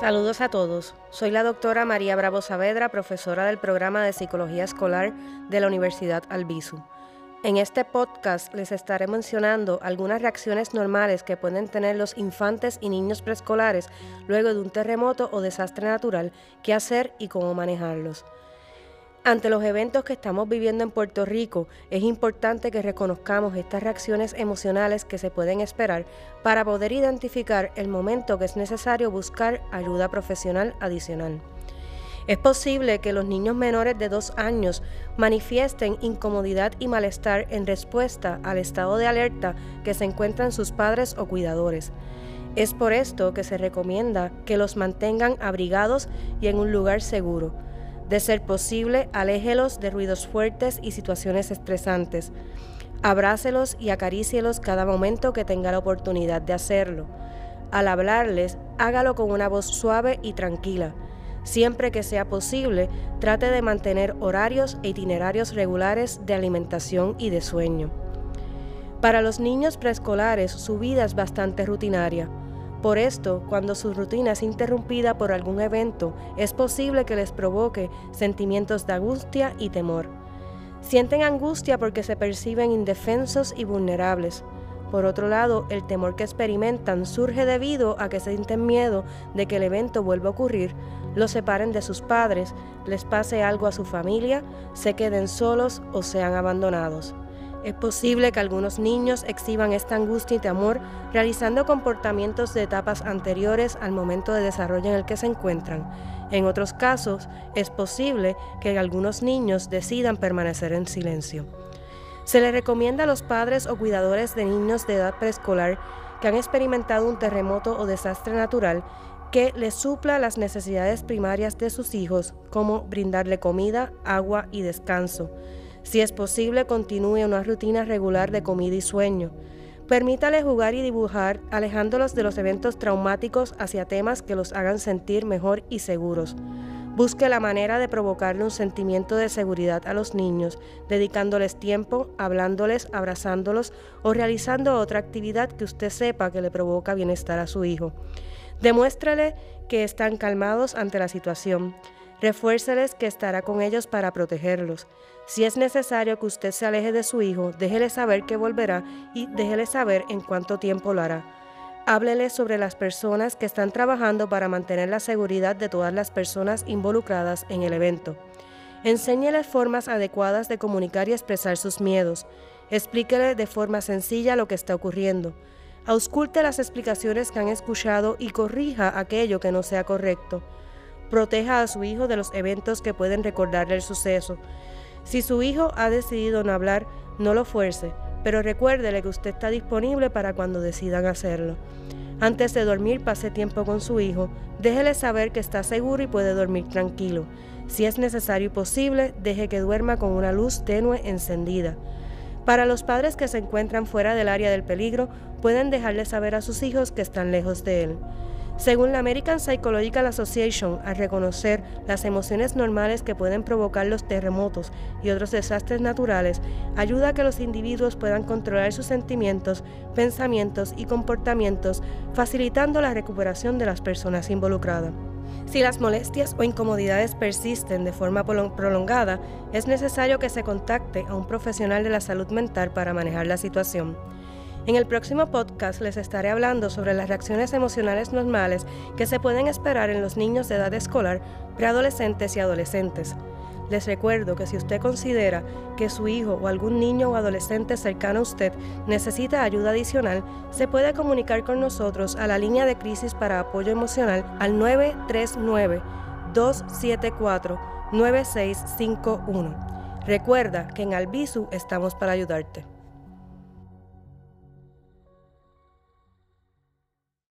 Saludos a todos. Soy la doctora María Bravo Saavedra, profesora del programa de Psicología Escolar de la Universidad Albizu. En este podcast les estaré mencionando algunas reacciones normales que pueden tener los infantes y niños preescolares luego de un terremoto o desastre natural, qué hacer y cómo manejarlos. Ante los eventos que estamos viviendo en Puerto Rico, es importante que reconozcamos estas reacciones emocionales que se pueden esperar para poder identificar el momento que es necesario buscar ayuda profesional adicional. Es posible que los niños menores de dos años manifiesten incomodidad y malestar en respuesta al estado de alerta que se encuentran sus padres o cuidadores. Es por esto que se recomienda que los mantengan abrigados y en un lugar seguro de ser posible, aléjelos de ruidos fuertes y situaciones estresantes. Abrácelos y acarícielos cada momento que tenga la oportunidad de hacerlo. Al hablarles, hágalo con una voz suave y tranquila. Siempre que sea posible, trate de mantener horarios e itinerarios regulares de alimentación y de sueño. Para los niños preescolares, su vida es bastante rutinaria. Por esto, cuando su rutina es interrumpida por algún evento, es posible que les provoque sentimientos de angustia y temor. Sienten angustia porque se perciben indefensos y vulnerables. Por otro lado, el temor que experimentan surge debido a que sienten miedo de que el evento vuelva a ocurrir, los separen de sus padres, les pase algo a su familia, se queden solos o sean abandonados. Es posible que algunos niños exhiban esta angustia y temor realizando comportamientos de etapas anteriores al momento de desarrollo en el que se encuentran. En otros casos, es posible que algunos niños decidan permanecer en silencio. Se le recomienda a los padres o cuidadores de niños de edad preescolar que han experimentado un terremoto o desastre natural que les supla las necesidades primarias de sus hijos, como brindarle comida, agua y descanso si es posible, continúe una rutina regular de comida y sueño. Permítale jugar y dibujar, alejándolos de los eventos traumáticos hacia temas que los hagan sentir mejor y seguros. Busque la manera de provocarle un sentimiento de seguridad a los niños, dedicándoles tiempo, hablándoles, abrazándolos o realizando otra actividad que usted sepa que le provoca bienestar a su hijo. Demuéstrale que están calmados ante la situación. Refuérceles que estará con ellos para protegerlos. Si es necesario que usted se aleje de su hijo, déjele saber que volverá y déjele saber en cuánto tiempo lo hará. Háblele sobre las personas que están trabajando para mantener la seguridad de todas las personas involucradas en el evento. Enséñele formas adecuadas de comunicar y expresar sus miedos. Explíquele de forma sencilla lo que está ocurriendo. Ausculte las explicaciones que han escuchado y corrija aquello que no sea correcto. Proteja a su hijo de los eventos que pueden recordarle el suceso. Si su hijo ha decidido no hablar, no lo fuerce, pero recuérdele que usted está disponible para cuando decidan hacerlo. Antes de dormir, pase tiempo con su hijo, déjele saber que está seguro y puede dormir tranquilo. Si es necesario y posible, deje que duerma con una luz tenue encendida. Para los padres que se encuentran fuera del área del peligro, pueden dejarle saber a sus hijos que están lejos de él. Según la American Psychological Association, al reconocer las emociones normales que pueden provocar los terremotos y otros desastres naturales, ayuda a que los individuos puedan controlar sus sentimientos, pensamientos y comportamientos, facilitando la recuperación de las personas involucradas. Si las molestias o incomodidades persisten de forma prolongada, es necesario que se contacte a un profesional de la salud mental para manejar la situación. En el próximo podcast les estaré hablando sobre las reacciones emocionales normales que se pueden esperar en los niños de edad escolar, preadolescentes y adolescentes. Les recuerdo que si usted considera que su hijo o algún niño o adolescente cercano a usted necesita ayuda adicional, se puede comunicar con nosotros a la línea de crisis para apoyo emocional al 939-274-9651. Recuerda que en Albisu estamos para ayudarte.